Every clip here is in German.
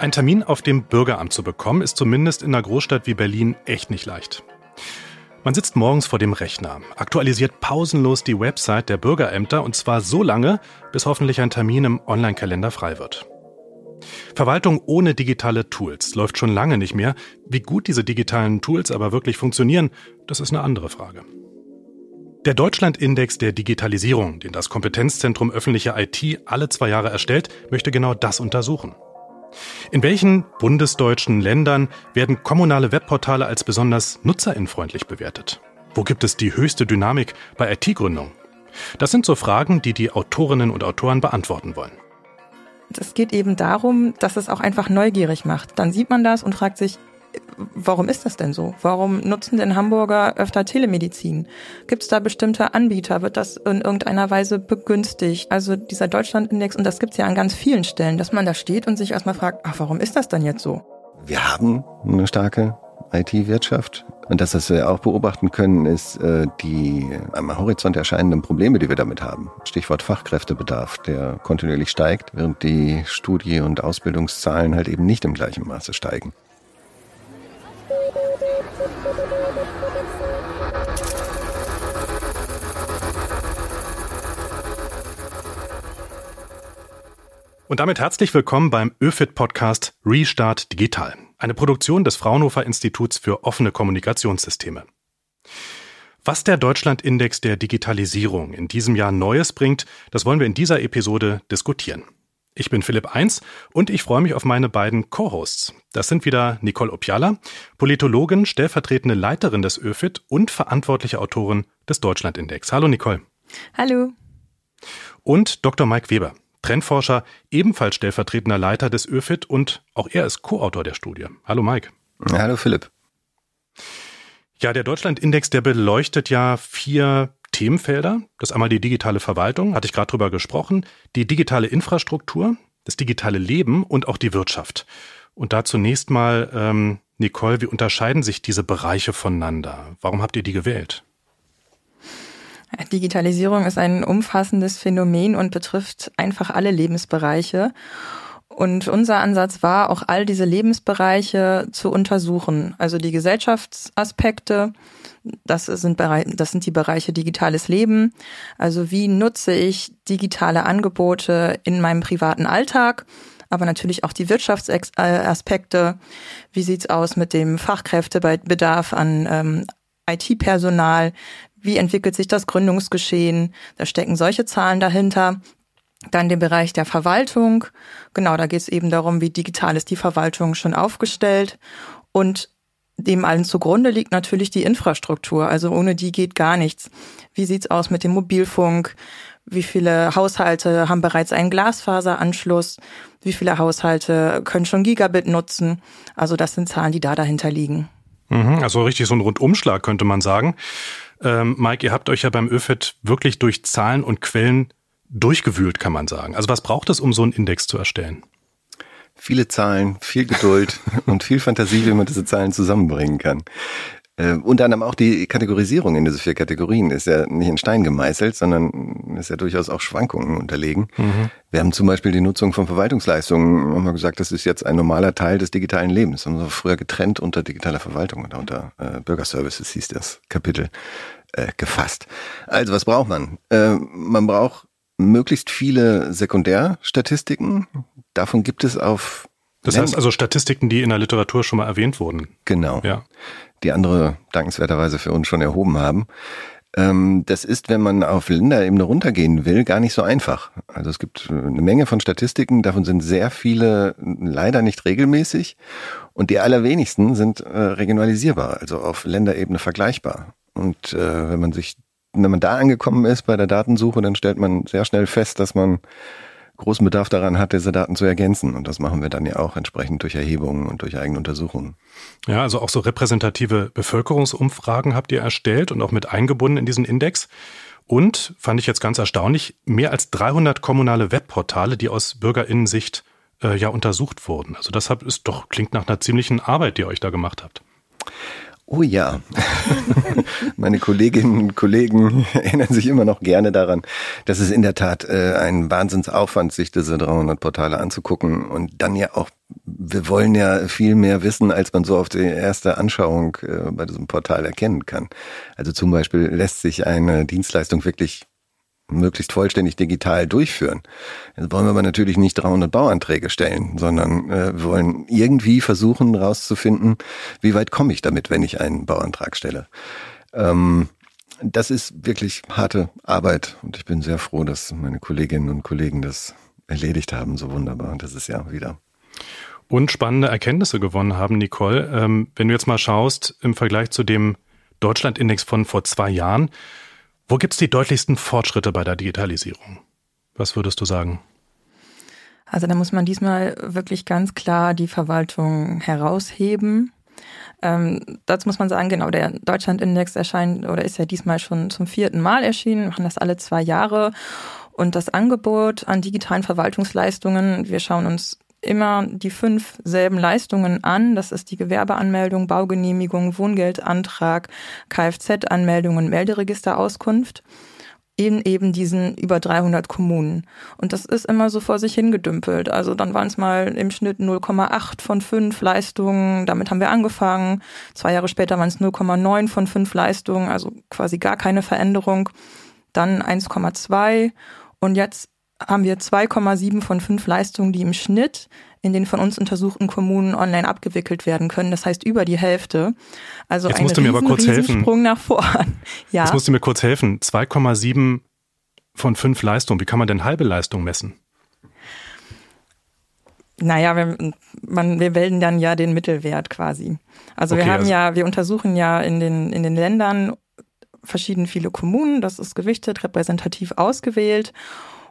Ein Termin auf dem Bürgeramt zu bekommen, ist zumindest in einer Großstadt wie Berlin echt nicht leicht. Man sitzt morgens vor dem Rechner, aktualisiert pausenlos die Website der Bürgerämter und zwar so lange, bis hoffentlich ein Termin im Online-Kalender frei wird. Verwaltung ohne digitale Tools läuft schon lange nicht mehr. Wie gut diese digitalen Tools aber wirklich funktionieren, das ist eine andere Frage. Der Deutschlandindex der Digitalisierung, den das Kompetenzzentrum öffentliche IT alle zwei Jahre erstellt, möchte genau das untersuchen. In welchen bundesdeutschen Ländern werden kommunale Webportale als besonders nutzerinfreundlich bewertet? Wo gibt es die höchste Dynamik bei IT-Gründung? Das sind so Fragen, die die Autorinnen und Autoren beantworten wollen. Es geht eben darum, dass es auch einfach neugierig macht. Dann sieht man das und fragt sich, warum ist das denn so? Warum nutzen denn Hamburger öfter Telemedizin? Gibt es da bestimmte Anbieter? Wird das in irgendeiner Weise begünstigt? Also dieser Deutschlandindex, und das gibt es ja an ganz vielen Stellen, dass man da steht und sich erstmal fragt, ach, warum ist das dann jetzt so? Wir haben eine starke IT-Wirtschaft. Und das, was wir auch beobachten können, ist äh, die am Horizont erscheinenden Probleme, die wir damit haben. Stichwort Fachkräftebedarf, der kontinuierlich steigt, während die Studie- und Ausbildungszahlen halt eben nicht im gleichen Maße steigen. Und damit herzlich willkommen beim ÖFIT Podcast Restart Digital, eine Produktion des Fraunhofer Instituts für offene Kommunikationssysteme. Was der Deutschlandindex der Digitalisierung in diesem Jahr Neues bringt, das wollen wir in dieser Episode diskutieren. Ich bin Philipp Eins und ich freue mich auf meine beiden Co-Hosts. Das sind wieder Nicole Opiala, Politologin, stellvertretende Leiterin des ÖFIT und verantwortliche Autorin des Deutschlandindex. Hallo Nicole. Hallo. Und Dr. Mike Weber, Trendforscher, ebenfalls stellvertretender Leiter des ÖFIT und auch er ist Co-Autor der Studie. Hallo Mike. Hallo Philipp. Ja, der Deutschlandindex, der beleuchtet ja vier Themenfelder. Das ist einmal die digitale Verwaltung, hatte ich gerade drüber gesprochen, die digitale Infrastruktur, das digitale Leben und auch die Wirtschaft. Und da zunächst mal, ähm, Nicole, wie unterscheiden sich diese Bereiche voneinander? Warum habt ihr die gewählt? Digitalisierung ist ein umfassendes Phänomen und betrifft einfach alle Lebensbereiche. Und unser Ansatz war, auch all diese Lebensbereiche zu untersuchen. Also die Gesellschaftsaspekte, das sind, das sind die Bereiche digitales Leben. Also wie nutze ich digitale Angebote in meinem privaten Alltag? aber natürlich auch die Wirtschaftsaspekte. Wie sieht's aus mit dem Fachkräftebedarf an ähm, IT-Personal? Wie entwickelt sich das Gründungsgeschehen? Da stecken solche Zahlen dahinter. Dann den Bereich der Verwaltung. Genau, da geht es eben darum, wie digital ist die Verwaltung schon aufgestellt. Und dem allen zugrunde liegt natürlich die Infrastruktur. Also ohne die geht gar nichts. Wie sieht's aus mit dem Mobilfunk? Wie viele Haushalte haben bereits einen Glasfaseranschluss? Wie viele Haushalte können schon Gigabit nutzen? Also das sind Zahlen, die da dahinter liegen. Mhm, also richtig so ein Rundumschlag könnte man sagen. Ähm, Mike, ihr habt euch ja beim ÖFIT wirklich durch Zahlen und Quellen durchgewühlt, kann man sagen. Also was braucht es, um so einen Index zu erstellen? Viele Zahlen, viel Geduld und viel Fantasie, wie man diese Zahlen zusammenbringen kann. Äh, unter anderem auch die Kategorisierung in diese vier Kategorien ist ja nicht in Stein gemeißelt, sondern ist ja durchaus auch Schwankungen unterlegen. Mhm. Wir haben zum Beispiel die Nutzung von Verwaltungsleistungen, haben wir gesagt, das ist jetzt ein normaler Teil des digitalen Lebens. Haben wir früher getrennt unter digitaler Verwaltung oder unter äh, Bürgerservices hieß das Kapitel äh, gefasst. Also was braucht man? Äh, man braucht möglichst viele Sekundärstatistiken. Davon gibt es auf das heißt also Statistiken, die in der Literatur schon mal erwähnt wurden. Genau. Ja die andere dankenswerterweise für uns schon erhoben haben. Ähm, das ist, wenn man auf Länderebene runtergehen will, gar nicht so einfach. Also es gibt eine Menge von Statistiken, davon sind sehr viele leider nicht regelmäßig und die allerwenigsten sind äh, regionalisierbar, also auf Länderebene vergleichbar. Und äh, wenn man sich, wenn man da angekommen ist bei der Datensuche, dann stellt man sehr schnell fest, dass man großen Bedarf daran hat, diese Daten zu ergänzen. Und das machen wir dann ja auch entsprechend durch Erhebungen und durch eigene Untersuchungen. Ja, also auch so repräsentative Bevölkerungsumfragen habt ihr erstellt und auch mit eingebunden in diesen Index. Und, fand ich jetzt ganz erstaunlich, mehr als 300 kommunale Webportale, die aus Bürgerinnensicht äh, ja untersucht wurden. Also das ist doch, klingt nach einer ziemlichen Arbeit, die ihr euch da gemacht habt. Oh ja. Meine Kolleginnen und Kollegen erinnern sich immer noch gerne daran, dass es in der Tat äh, ein Wahnsinnsaufwand, sich diese 300 Portale anzugucken und dann ja auch, wir wollen ja viel mehr wissen, als man so auf die erste Anschauung äh, bei diesem Portal erkennen kann. Also zum Beispiel lässt sich eine Dienstleistung wirklich möglichst vollständig digital durchführen. Jetzt wollen wir aber natürlich nicht 300 Bauanträge stellen, sondern äh, wollen irgendwie versuchen herauszufinden, wie weit komme ich damit, wenn ich einen Bauantrag stelle. Ähm, das ist wirklich harte Arbeit und ich bin sehr froh, dass meine Kolleginnen und Kollegen das erledigt haben, so wunderbar. Und das ist ja wieder und spannende Erkenntnisse gewonnen haben, Nicole. Ähm, wenn du jetzt mal schaust im Vergleich zu dem Deutschlandindex von vor zwei Jahren, wo gibt es die deutlichsten Fortschritte bei der Digitalisierung? Was würdest du sagen? Also da muss man diesmal wirklich ganz klar die Verwaltung herausheben. Ähm, dazu muss man sagen, genau, der Deutschlandindex erscheint oder ist ja diesmal schon zum vierten Mal erschienen, machen das alle zwei Jahre. Und das Angebot an digitalen Verwaltungsleistungen, wir schauen uns immer die fünf selben Leistungen an. Das ist die Gewerbeanmeldung, Baugenehmigung, Wohngeldantrag, Kfz-Anmeldung und Melderegisterauskunft in eben diesen über 300 Kommunen. Und das ist immer so vor sich hingedümpelt. Also dann waren es mal im Schnitt 0,8 von 5 Leistungen. Damit haben wir angefangen. Zwei Jahre später waren es 0,9 von 5 Leistungen, also quasi gar keine Veränderung. Dann 1,2 und jetzt haben wir 2,7 von 5 Leistungen, die im Schnitt in den von uns untersuchten Kommunen online abgewickelt werden können. Das heißt über die Hälfte. Also Jetzt ein musst du mir aber kurz helfen. Sprung nach vorn. Ja. Jetzt musst du mir kurz helfen. 2,7 von 5 Leistungen. Wie kann man denn halbe Leistung messen? Naja, wir, man, wir wählen dann ja den Mittelwert quasi. Also okay, wir haben also ja, wir untersuchen ja in den, in den Ländern verschieden viele Kommunen. Das ist gewichtet, repräsentativ ausgewählt.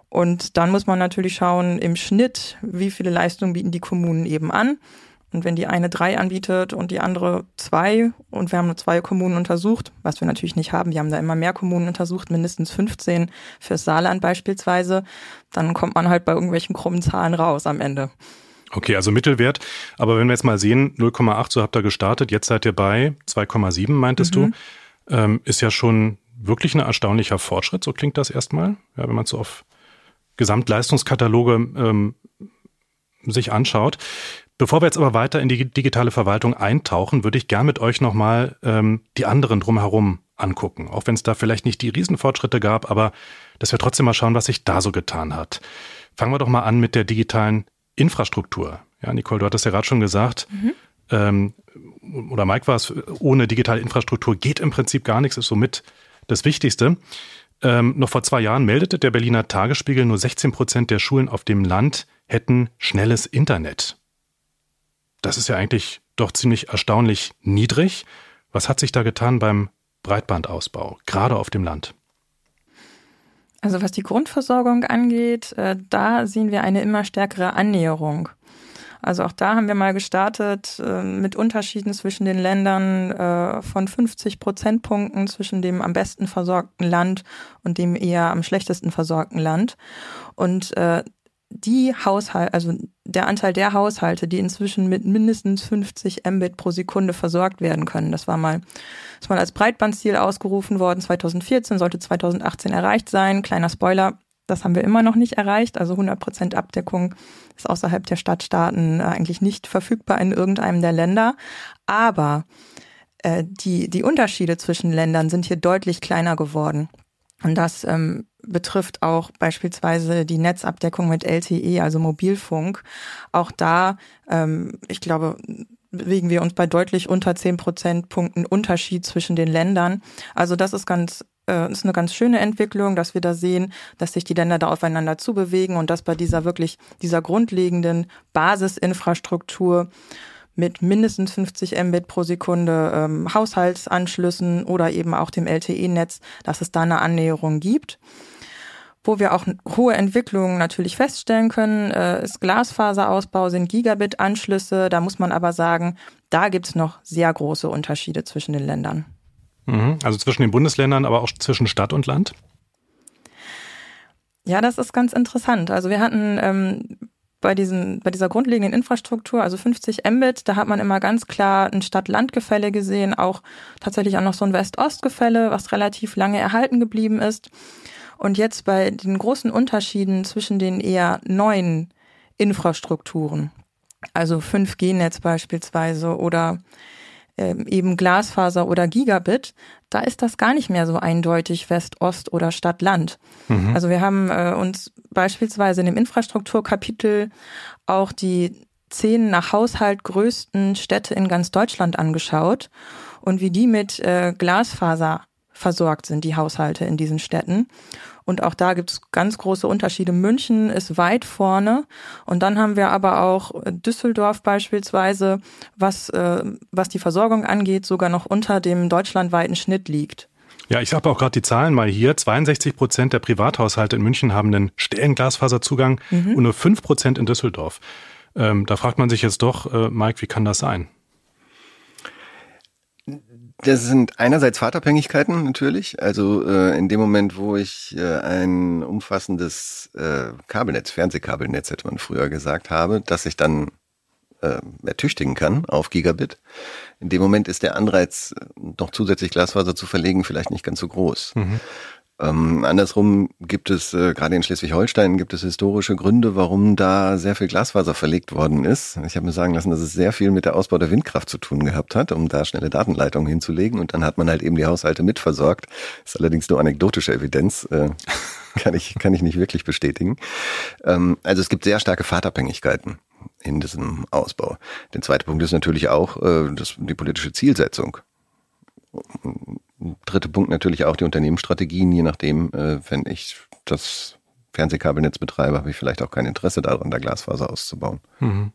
Und dann muss man natürlich schauen, im Schnitt, wie viele Leistungen bieten die Kommunen eben an. Und wenn die eine drei anbietet und die andere zwei und wir haben nur zwei Kommunen untersucht, was wir natürlich nicht haben, wir haben da immer mehr Kommunen untersucht, mindestens 15 fürs Saarland beispielsweise, dann kommt man halt bei irgendwelchen krummen Zahlen raus am Ende. Okay, also Mittelwert. Aber wenn wir jetzt mal sehen, 0,8, so habt ihr gestartet, jetzt seid ihr bei 2,7, meintest mhm. du, ähm, ist ja schon wirklich ein erstaunlicher Fortschritt, so klingt das erstmal, ja, wenn man so auf Gesamtleistungskataloge ähm, sich anschaut. Bevor wir jetzt aber weiter in die digitale Verwaltung eintauchen, würde ich gern mit euch nochmal ähm, die anderen drumherum angucken. Auch wenn es da vielleicht nicht die Riesenfortschritte gab, aber dass wir trotzdem mal schauen, was sich da so getan hat. Fangen wir doch mal an mit der digitalen Infrastruktur. Ja, Nicole, du hattest ja gerade schon gesagt, mhm. ähm, oder Mike war es, ohne digitale Infrastruktur geht im Prinzip gar nichts, ist somit das Wichtigste. Ähm, noch vor zwei Jahren meldete der Berliner Tagesspiegel, nur 16 Prozent der Schulen auf dem Land hätten schnelles Internet. Das ist ja eigentlich doch ziemlich erstaunlich niedrig. Was hat sich da getan beim Breitbandausbau, gerade auf dem Land? Also was die Grundversorgung angeht, äh, da sehen wir eine immer stärkere Annäherung. Also auch da haben wir mal gestartet äh, mit Unterschieden zwischen den Ländern äh, von 50 Prozentpunkten zwischen dem am besten versorgten Land und dem eher am schlechtesten versorgten Land. Und äh, die Haushalte, also der Anteil der Haushalte, die inzwischen mit mindestens 50 Mbit pro Sekunde versorgt werden können. Das war mal, ist mal als Breitbandziel ausgerufen worden. 2014 sollte 2018 erreicht sein. Kleiner Spoiler. Das haben wir immer noch nicht erreicht. Also 100 Prozent Abdeckung ist außerhalb der Stadtstaaten äh, eigentlich nicht verfügbar in irgendeinem der Länder. Aber äh, die, die Unterschiede zwischen Ländern sind hier deutlich kleiner geworden. Und das ähm, betrifft auch beispielsweise die Netzabdeckung mit LTE, also Mobilfunk. Auch da, ähm, ich glaube, bewegen wir uns bei deutlich unter zehn Prozentpunkten Unterschied zwischen den Ländern. Also das ist ganz äh, ist eine ganz schöne Entwicklung, dass wir da sehen, dass sich die Länder da aufeinander zubewegen und dass bei dieser wirklich, dieser grundlegenden Basisinfrastruktur mit mindestens 50 Mbit pro Sekunde ähm, Haushaltsanschlüssen oder eben auch dem LTE-Netz, dass es da eine Annäherung gibt. Wo wir auch hohe Entwicklungen natürlich feststellen können, äh, ist Glasfaserausbau, sind Gigabit-Anschlüsse. Da muss man aber sagen, da gibt es noch sehr große Unterschiede zwischen den Ländern. Mhm. Also zwischen den Bundesländern, aber auch zwischen Stadt und Land? Ja, das ist ganz interessant. Also wir hatten ähm, bei, diesen, bei dieser grundlegenden Infrastruktur, also 50 Mbit, da hat man immer ganz klar ein Stadt-Land-Gefälle gesehen, auch tatsächlich auch noch so ein West-Ost-Gefälle, was relativ lange erhalten geblieben ist. Und jetzt bei den großen Unterschieden zwischen den eher neuen Infrastrukturen, also 5G-Netz beispielsweise oder eben Glasfaser oder Gigabit, da ist das gar nicht mehr so eindeutig West-Ost oder Stadt-Land. Mhm. Also wir haben äh, uns beispielsweise in dem Infrastrukturkapitel auch die zehn nach Haushalt größten Städte in ganz Deutschland angeschaut und wie die mit äh, Glasfaser versorgt sind, die Haushalte in diesen Städten. Und auch da gibt es ganz große Unterschiede. München ist weit vorne. Und dann haben wir aber auch Düsseldorf beispielsweise, was, äh, was die Versorgung angeht, sogar noch unter dem deutschlandweiten Schnitt liegt. Ja, ich habe auch gerade die Zahlen mal hier. 62 Prozent der Privathaushalte in München haben einen Stellenglasfaserzugang mhm. und nur 5 Prozent in Düsseldorf. Ähm, da fragt man sich jetzt doch, äh, Mike, wie kann das sein? Das sind einerseits Fahrtabhängigkeiten natürlich. Also äh, in dem Moment, wo ich äh, ein umfassendes äh, Kabelnetz, Fernsehkabelnetz hätte man früher gesagt habe, dass ich dann äh, ertüchtigen kann auf Gigabit. In dem Moment ist der Anreiz, noch zusätzlich Glasfaser zu verlegen, vielleicht nicht ganz so groß. Mhm. Ähm, andersrum gibt es, äh, gerade in Schleswig-Holstein, gibt es historische Gründe, warum da sehr viel Glasfaser verlegt worden ist. Ich habe mir sagen lassen, dass es sehr viel mit der Ausbau der Windkraft zu tun gehabt hat, um da schnelle Datenleitungen hinzulegen. Und dann hat man halt eben die Haushalte mitversorgt. ist allerdings nur anekdotische Evidenz. Äh, kann ich, kann ich nicht wirklich bestätigen. Ähm, also es gibt sehr starke Fahrtabhängigkeiten in diesem Ausbau. Der zweite Punkt ist natürlich auch äh, das, die politische Zielsetzung dritte Punkt natürlich auch die Unternehmensstrategien, je nachdem, äh, wenn ich das Fernsehkabelnetz betreibe, habe ich vielleicht auch kein Interesse daran, da Glasfaser auszubauen. Mhm.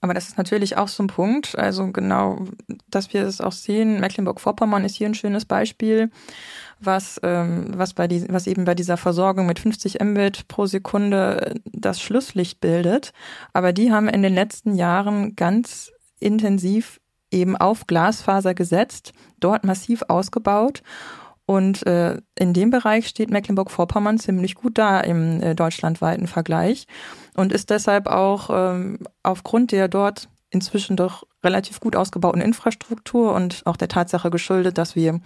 Aber das ist natürlich auch so ein Punkt. Also genau, dass wir es auch sehen. Mecklenburg-Vorpommern ist hier ein schönes Beispiel, was, ähm, was, bei die, was eben bei dieser Versorgung mit 50 Mbit pro Sekunde das Schlusslicht bildet. Aber die haben in den letzten Jahren ganz intensiv eben auf Glasfaser gesetzt, dort massiv ausgebaut. Und äh, in dem Bereich steht Mecklenburg-Vorpommern ziemlich gut da im äh, deutschlandweiten Vergleich und ist deshalb auch ähm, aufgrund der dort inzwischen doch relativ gut ausgebauten Infrastruktur und auch der Tatsache geschuldet, dass wir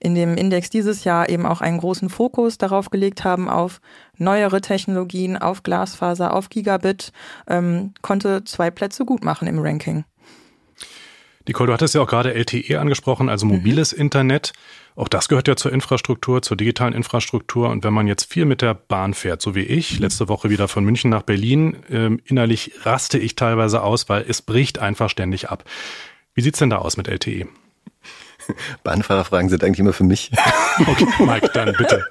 in dem Index dieses Jahr eben auch einen großen Fokus darauf gelegt haben, auf neuere Technologien, auf Glasfaser, auf Gigabit, ähm, konnte zwei Plätze gut machen im Ranking. Nicole, du hattest ja auch gerade LTE angesprochen, also mobiles mhm. Internet. Auch das gehört ja zur Infrastruktur, zur digitalen Infrastruktur. Und wenn man jetzt viel mit der Bahn fährt, so wie ich, mhm. letzte Woche wieder von München nach Berlin, ähm, innerlich raste ich teilweise aus, weil es bricht einfach ständig ab. Wie sieht's denn da aus mit LTE? Bahnfahrerfragen sind eigentlich immer für mich. Okay, Mike, dann bitte.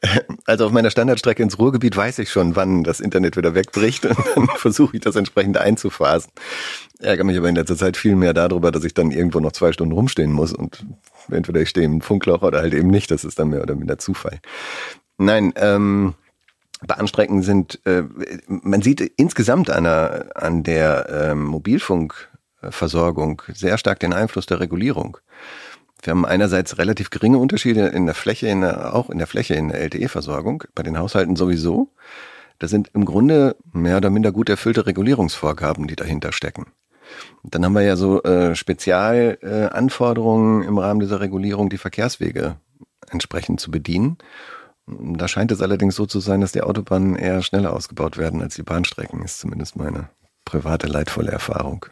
Also auf meiner Standardstrecke ins Ruhrgebiet weiß ich schon, wann das Internet wieder wegbricht und dann versuche ich das entsprechend einzuphasen. Ärgere mich aber in letzter Zeit viel mehr darüber, dass ich dann irgendwo noch zwei Stunden rumstehen muss und entweder ich stehe im Funkloch oder halt eben nicht. Das ist dann mehr oder minder Zufall. Nein, ähm, Bahnstrecken sind, äh, man sieht insgesamt an der, an der ähm, Mobilfunkversorgung sehr stark den Einfluss der Regulierung. Wir haben einerseits relativ geringe Unterschiede in der Fläche, in der, auch in der Fläche in der LTE-Versorgung, bei den Haushalten sowieso. Das sind im Grunde mehr oder minder gut erfüllte Regulierungsvorgaben, die dahinter stecken. Dann haben wir ja so äh, Spezialanforderungen äh, im Rahmen dieser Regulierung, die Verkehrswege entsprechend zu bedienen. Da scheint es allerdings so zu sein, dass die Autobahnen eher schneller ausgebaut werden als die Bahnstrecken, ist zumindest meine private leidvolle Erfahrung.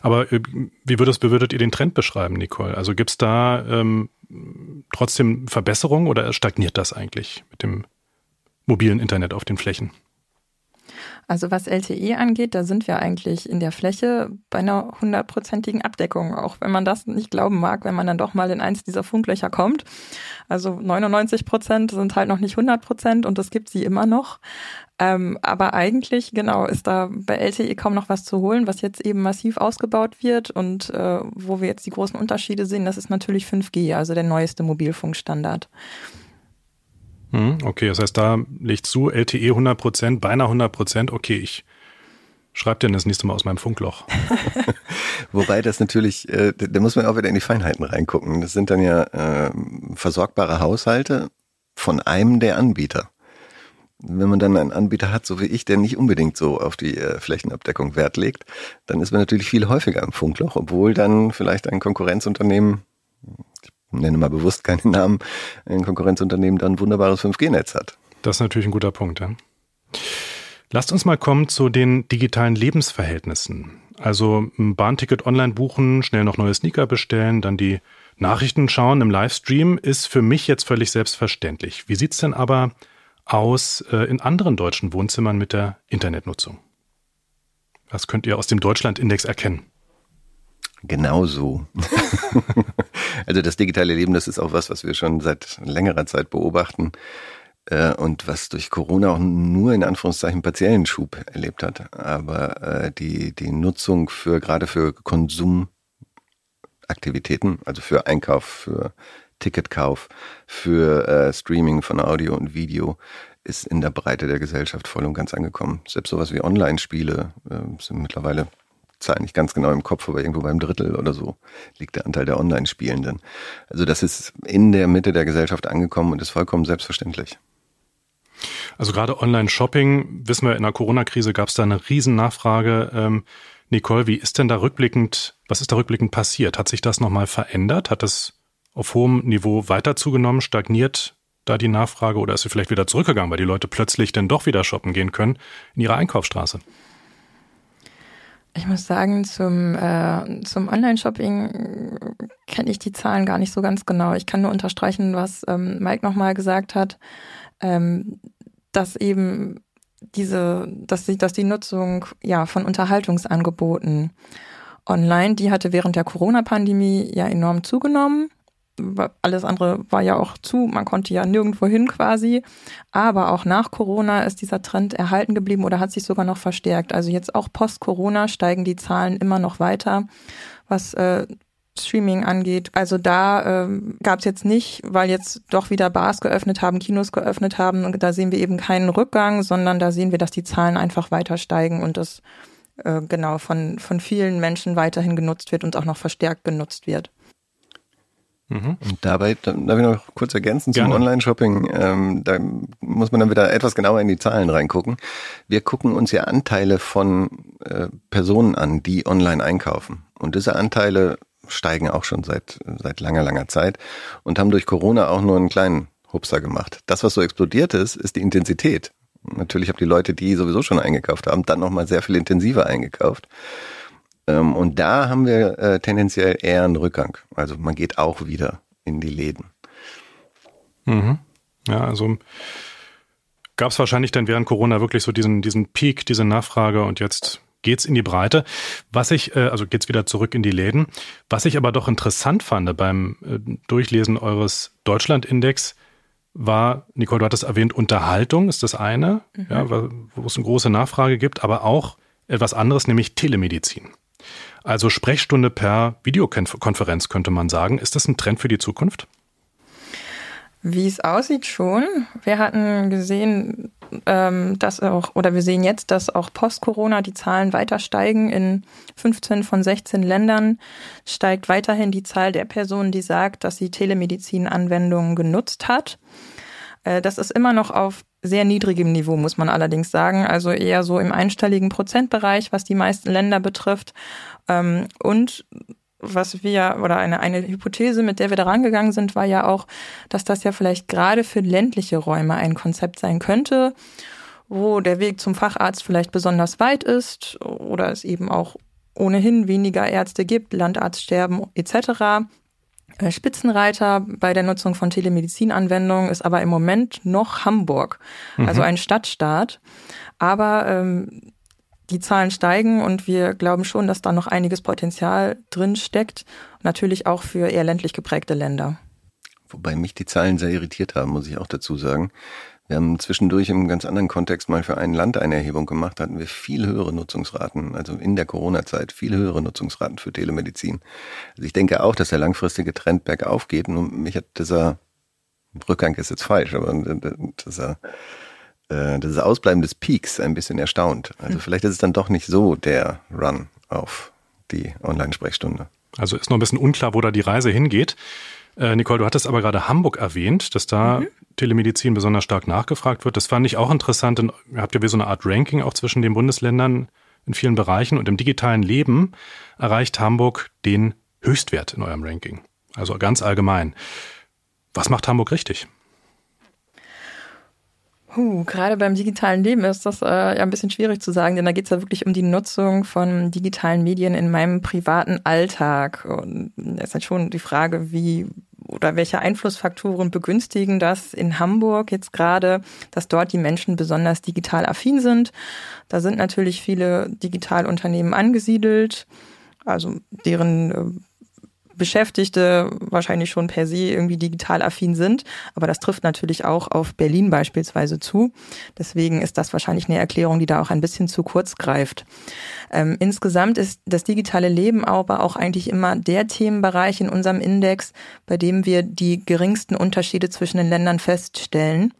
Aber äh, wie würdest, würdet ihr den Trend beschreiben, Nicole? Also gibt es da ähm, trotzdem Verbesserungen oder stagniert das eigentlich mit dem mobilen Internet auf den Flächen? Also was LTE angeht, da sind wir eigentlich in der Fläche bei einer hundertprozentigen Abdeckung, auch wenn man das nicht glauben mag, wenn man dann doch mal in eins dieser Funklöcher kommt. Also 99 Prozent sind halt noch nicht 100 Prozent und es gibt sie immer noch. Ähm, aber eigentlich, genau, ist da bei LTE kaum noch was zu holen, was jetzt eben massiv ausgebaut wird und äh, wo wir jetzt die großen Unterschiede sehen, das ist natürlich 5G, also der neueste Mobilfunkstandard. Hm, okay, das heißt, da liegt zu, LTE 100 Prozent, beinahe 100 Prozent. Okay, ich schreibe dir das nächste Mal aus meinem Funkloch. Wobei das natürlich, äh, da muss man auch wieder in die Feinheiten reingucken. Das sind dann ja äh, versorgbare Haushalte von einem der Anbieter. wenn man dann einen Anbieter hat, so wie ich, der nicht unbedingt so auf die äh, Flächenabdeckung Wert legt, dann ist man natürlich viel häufiger im Funkloch, obwohl dann vielleicht ein Konkurrenzunternehmen, nenne mal bewusst keinen Namen, ein Konkurrenzunternehmen dann ein wunderbares 5G-Netz hat. Das ist natürlich ein guter Punkt. Ja. Lasst uns mal kommen zu den digitalen Lebensverhältnissen. Also ein Bahnticket online buchen, schnell noch neue Sneaker bestellen, dann die Nachrichten schauen im Livestream ist für mich jetzt völlig selbstverständlich. Wie sieht's denn aber aus äh, in anderen deutschen Wohnzimmern mit der Internetnutzung? Was könnt ihr aus dem Deutschland-Index erkennen? Genau so. also das digitale Leben, das ist auch was, was wir schon seit längerer Zeit beobachten äh, und was durch Corona auch nur in Anführungszeichen partiellen Schub erlebt hat. Aber äh, die, die Nutzung für gerade für Konsumaktivitäten, also für Einkauf, für Ticketkauf, für äh, Streaming von Audio und Video, ist in der Breite der Gesellschaft voll und ganz angekommen. Selbst sowas wie Online-Spiele äh, sind mittlerweile Zahl nicht ganz genau im Kopf, aber irgendwo beim Drittel oder so liegt der Anteil der Online-Spielenden. Also das ist in der Mitte der Gesellschaft angekommen und ist vollkommen selbstverständlich. Also gerade Online-Shopping, wissen wir, in der Corona-Krise gab es da eine Riesennachfrage. Ähm, Nicole, wie ist denn da rückblickend, was ist da rückblickend passiert? Hat sich das nochmal verändert? Hat das auf hohem Niveau weiter zugenommen? Stagniert da die Nachfrage oder ist sie vielleicht wieder zurückgegangen, weil die Leute plötzlich dann doch wieder shoppen gehen können in ihrer Einkaufsstraße? Ich muss sagen, zum, äh, zum Online-Shopping kenne ich die Zahlen gar nicht so ganz genau. Ich kann nur unterstreichen, was ähm, Mike nochmal gesagt hat ähm, dass eben diese, dass die, dass die Nutzung ja von Unterhaltungsangeboten online, die hatte während der Corona-Pandemie ja enorm zugenommen. Alles andere war ja auch zu, man konnte ja nirgendwo hin quasi. Aber auch nach Corona ist dieser Trend erhalten geblieben oder hat sich sogar noch verstärkt. Also jetzt auch post-Corona steigen die Zahlen immer noch weiter, was äh, Streaming angeht. Also da ähm, gab es jetzt nicht, weil jetzt doch wieder Bars geöffnet haben, Kinos geöffnet haben, und da sehen wir eben keinen Rückgang, sondern da sehen wir, dass die Zahlen einfach weiter steigen und das äh, genau von, von vielen Menschen weiterhin genutzt wird und auch noch verstärkt genutzt wird. Mhm. Und dabei, darf ich noch kurz ergänzen zum Online-Shopping, ähm, da muss man dann wieder etwas genauer in die Zahlen reingucken. Wir gucken uns ja Anteile von äh, Personen an, die online einkaufen. Und diese Anteile steigen auch schon seit, seit langer, langer Zeit und haben durch Corona auch nur einen kleinen Hupser gemacht. Das, was so explodiert ist, ist die Intensität. Natürlich haben die Leute, die sowieso schon eingekauft haben, dann nochmal sehr viel intensiver eingekauft. Ähm, und da haben wir äh, tendenziell eher einen Rückgang. Also man geht auch wieder in die Läden. Mhm. Ja, also gab es wahrscheinlich dann während Corona wirklich so diesen, diesen Peak, diese Nachfrage und jetzt geht's in die Breite. Was ich, äh, also geht's wieder zurück in die Läden. Was ich aber doch interessant fand beim äh, Durchlesen eures Deutschland-Index, war, Nicole, du hattest erwähnt, Unterhaltung ist das eine, mhm. ja, wo es eine große Nachfrage gibt, aber auch etwas anderes, nämlich Telemedizin. Also Sprechstunde per Videokonferenz könnte man sagen. Ist das ein Trend für die Zukunft? Wie es aussieht schon. Wir hatten gesehen, ähm, dass auch, oder wir sehen jetzt, dass auch post-Corona die Zahlen weiter steigen. In 15 von 16 Ländern steigt weiterhin die Zahl der Personen, die sagt, dass sie Telemedizin-Anwendungen genutzt hat. Äh, das ist immer noch auf sehr niedrigem Niveau, muss man allerdings sagen. Also eher so im einstelligen Prozentbereich, was die meisten Länder betrifft. Ähm, und was wir oder eine, eine Hypothese, mit der wir da rangegangen sind, war ja auch, dass das ja vielleicht gerade für ländliche Räume ein Konzept sein könnte, wo der Weg zum Facharzt vielleicht besonders weit ist oder es eben auch ohnehin weniger Ärzte gibt, Landarztsterben etc. Äh, Spitzenreiter bei der Nutzung von Telemedizinanwendungen ist aber im Moment noch Hamburg, also mhm. also ein Stadtstaat. Aber ähm, die Zahlen steigen und wir glauben schon, dass da noch einiges Potenzial drin steckt. Natürlich auch für eher ländlich geprägte Länder. Wobei mich die Zahlen sehr irritiert haben, muss ich auch dazu sagen. Wir haben zwischendurch im ganz anderen Kontext mal für ein Land eine Erhebung gemacht, da hatten wir viel höhere Nutzungsraten, also in der Corona-Zeit viel höhere Nutzungsraten für Telemedizin. Also ich denke auch, dass der langfristige Trend bergauf geht. Und mich hat dieser Rückgang ist jetzt falsch, aber dieser äh, das Ausbleiben des Peaks ein bisschen erstaunt. Also hm. vielleicht ist es dann doch nicht so der Run auf die Online-Sprechstunde. Also ist noch ein bisschen unklar, wo da die Reise hingeht. Äh, Nicole, du hattest aber gerade Hamburg erwähnt, dass da mhm. Telemedizin besonders stark nachgefragt wird. Das fand ich auch interessant. Ihr habt ja wie so eine Art Ranking auch zwischen den Bundesländern in vielen Bereichen. Und im digitalen Leben erreicht Hamburg den Höchstwert in eurem Ranking. Also ganz allgemein. Was macht Hamburg richtig? Huh, gerade beim digitalen Leben ist das äh, ja ein bisschen schwierig zu sagen, denn da geht es ja wirklich um die Nutzung von digitalen Medien in meinem privaten Alltag. Und es ist halt schon die Frage, wie oder welche Einflussfaktoren begünstigen das in Hamburg jetzt gerade, dass dort die Menschen besonders digital affin sind. Da sind natürlich viele Digitalunternehmen angesiedelt, also deren äh, Beschäftigte wahrscheinlich schon per se irgendwie digital affin sind. Aber das trifft natürlich auch auf Berlin beispielsweise zu. Deswegen ist das wahrscheinlich eine Erklärung, die da auch ein bisschen zu kurz greift. Ähm, insgesamt ist das digitale Leben aber auch eigentlich immer der Themenbereich in unserem Index, bei dem wir die geringsten Unterschiede zwischen den Ländern feststellen.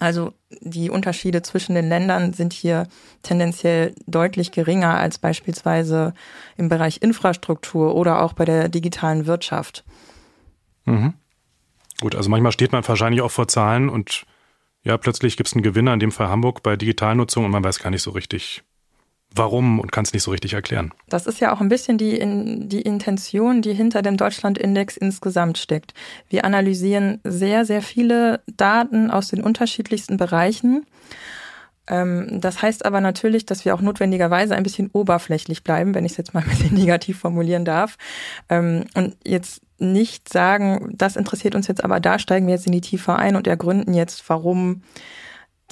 Also die Unterschiede zwischen den Ländern sind hier tendenziell deutlich geringer als beispielsweise im Bereich Infrastruktur oder auch bei der digitalen Wirtschaft. Mhm. Gut, also manchmal steht man wahrscheinlich auch vor Zahlen und ja, plötzlich gibt es einen Gewinner, in dem Fall Hamburg, bei Digitalnutzung und man weiß gar nicht so richtig, warum und kann es nicht so richtig erklären. Das ist ja auch ein bisschen die, in, die Intention, die hinter dem Deutschlandindex insgesamt steckt. Wir analysieren sehr, sehr viele Daten aus den unterschiedlichsten Bereichen. Ähm, das heißt aber natürlich, dass wir auch notwendigerweise ein bisschen oberflächlich bleiben, wenn ich es jetzt mal ein bisschen negativ formulieren darf. Ähm, und jetzt nicht sagen, das interessiert uns jetzt, aber da steigen wir jetzt in die Tiefe ein und ergründen jetzt, warum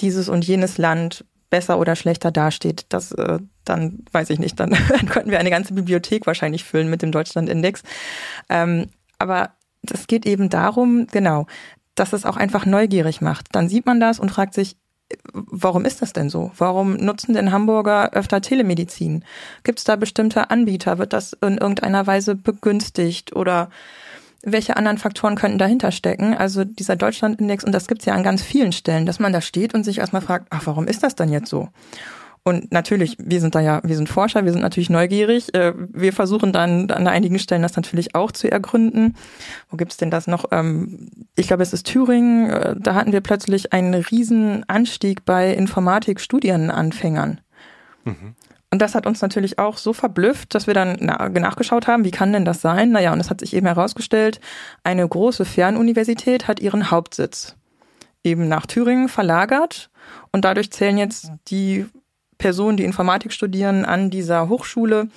dieses und jenes Land besser oder schlechter dasteht, das äh, dann weiß ich nicht, dann, dann könnten wir eine ganze Bibliothek wahrscheinlich füllen mit dem Deutschlandindex. Ähm, aber es geht eben darum, genau, dass es auch einfach neugierig macht. Dann sieht man das und fragt sich, warum ist das denn so? Warum nutzen denn Hamburger öfter Telemedizin? Gibt es da bestimmte Anbieter? Wird das in irgendeiner Weise begünstigt oder welche anderen Faktoren könnten dahinter stecken? Also dieser Deutschlandindex, und das gibt es ja an ganz vielen Stellen, dass man da steht und sich erstmal fragt, ach, warum ist das dann jetzt so? Und natürlich, wir sind da ja, wir sind Forscher, wir sind natürlich neugierig. Äh, wir versuchen dann an einigen Stellen das natürlich auch zu ergründen. Wo gibt's denn das noch? Ähm, ich glaube, es ist Thüringen. Äh, da hatten wir plötzlich einen riesen Anstieg bei Informatikstudienanfängern. Mhm. Und das hat uns natürlich auch so verblüfft, dass wir dann nachgeschaut haben, wie kann denn das sein? Naja, und es hat sich eben herausgestellt, eine große Fernuniversität hat ihren Hauptsitz eben nach Thüringen verlagert. Und dadurch zählen jetzt die Personen, die Informatik studieren an dieser Hochschule,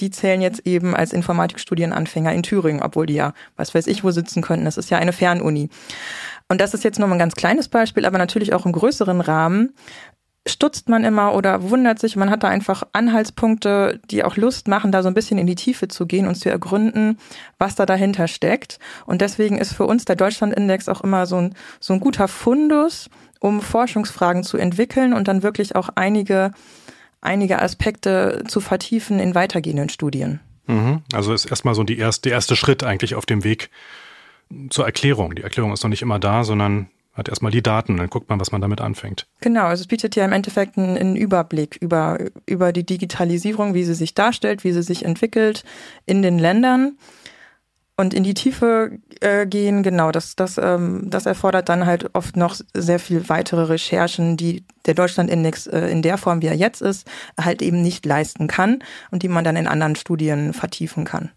die zählen jetzt eben als Informatikstudienanfänger in Thüringen, obwohl die ja, was weiß ich, wo sitzen könnten. Das ist ja eine Fernuni. Und das ist jetzt nur mal ein ganz kleines Beispiel, aber natürlich auch im größeren Rahmen stutzt man immer oder wundert sich. Man hat da einfach Anhaltspunkte, die auch Lust machen, da so ein bisschen in die Tiefe zu gehen und zu ergründen, was da dahinter steckt. Und deswegen ist für uns der Deutschlandindex auch immer so ein, so ein guter Fundus, um Forschungsfragen zu entwickeln und dann wirklich auch einige, einige Aspekte zu vertiefen in weitergehenden Studien. Mhm. Also ist erstmal so die erste, der erste Schritt eigentlich auf dem Weg zur Erklärung. Die Erklärung ist noch nicht immer da, sondern hat erstmal die Daten, dann guckt man, was man damit anfängt. Genau, also es bietet ja im Endeffekt einen, einen, Überblick über, über die Digitalisierung, wie sie sich darstellt, wie sie sich entwickelt in den Ländern. Und in die Tiefe äh, gehen, genau, das, das, ähm, das erfordert dann halt oft noch sehr viel weitere Recherchen, die der Deutschlandindex äh, in der Form, wie er jetzt ist, halt eben nicht leisten kann und die man dann in anderen Studien vertiefen kann.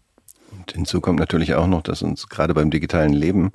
Und hinzu kommt natürlich auch noch, dass uns gerade beim digitalen Leben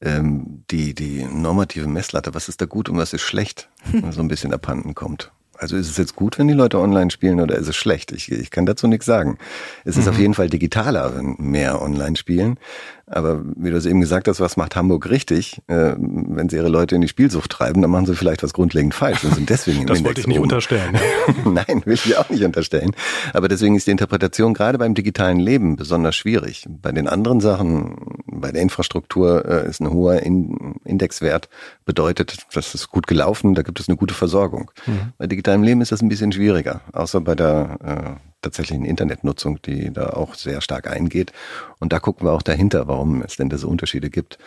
ähm, die, die normative Messlatte, was ist da gut und was ist schlecht, so ein bisschen abhanden kommt. Also ist es jetzt gut, wenn die Leute online spielen oder ist es schlecht? Ich, ich kann dazu nichts sagen. Es ist mhm. auf jeden Fall digitaler, wenn mehr online spielen. Aber wie du es eben gesagt hast, was macht Hamburg richtig? Äh, wenn sie ihre Leute in die Spielsucht treiben, dann machen sie vielleicht was grundlegend falsch und sind deswegen Das wollte ich nicht oben. unterstellen. Nein, will ich auch nicht unterstellen. Aber deswegen ist die Interpretation gerade beim digitalen Leben besonders schwierig. Bei den anderen Sachen, bei der Infrastruktur äh, ist ein hoher in Indexwert bedeutet, das ist gut gelaufen, da gibt es eine gute Versorgung. Mhm. Bei digitalem Leben ist das ein bisschen schwieriger, außer bei der äh, tatsächlichen Internetnutzung, die da auch sehr stark eingeht. Und da gucken wir auch dahinter, warum es denn diese Unterschiede gibt.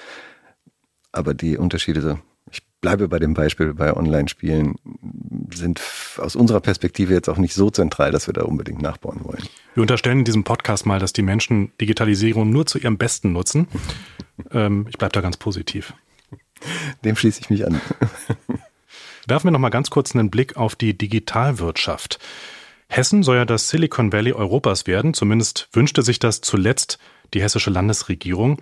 Aber die Unterschiede, bleibe bei dem Beispiel bei Online-Spielen, sind aus unserer Perspektive jetzt auch nicht so zentral, dass wir da unbedingt nachbauen wollen. Wir unterstellen in diesem Podcast mal, dass die Menschen Digitalisierung nur zu ihrem Besten nutzen. ähm, ich bleibe da ganz positiv. Dem schließe ich mich an. Werfen wir noch mal ganz kurz einen Blick auf die Digitalwirtschaft. Hessen soll ja das Silicon Valley Europas werden. Zumindest wünschte sich das zuletzt die hessische Landesregierung.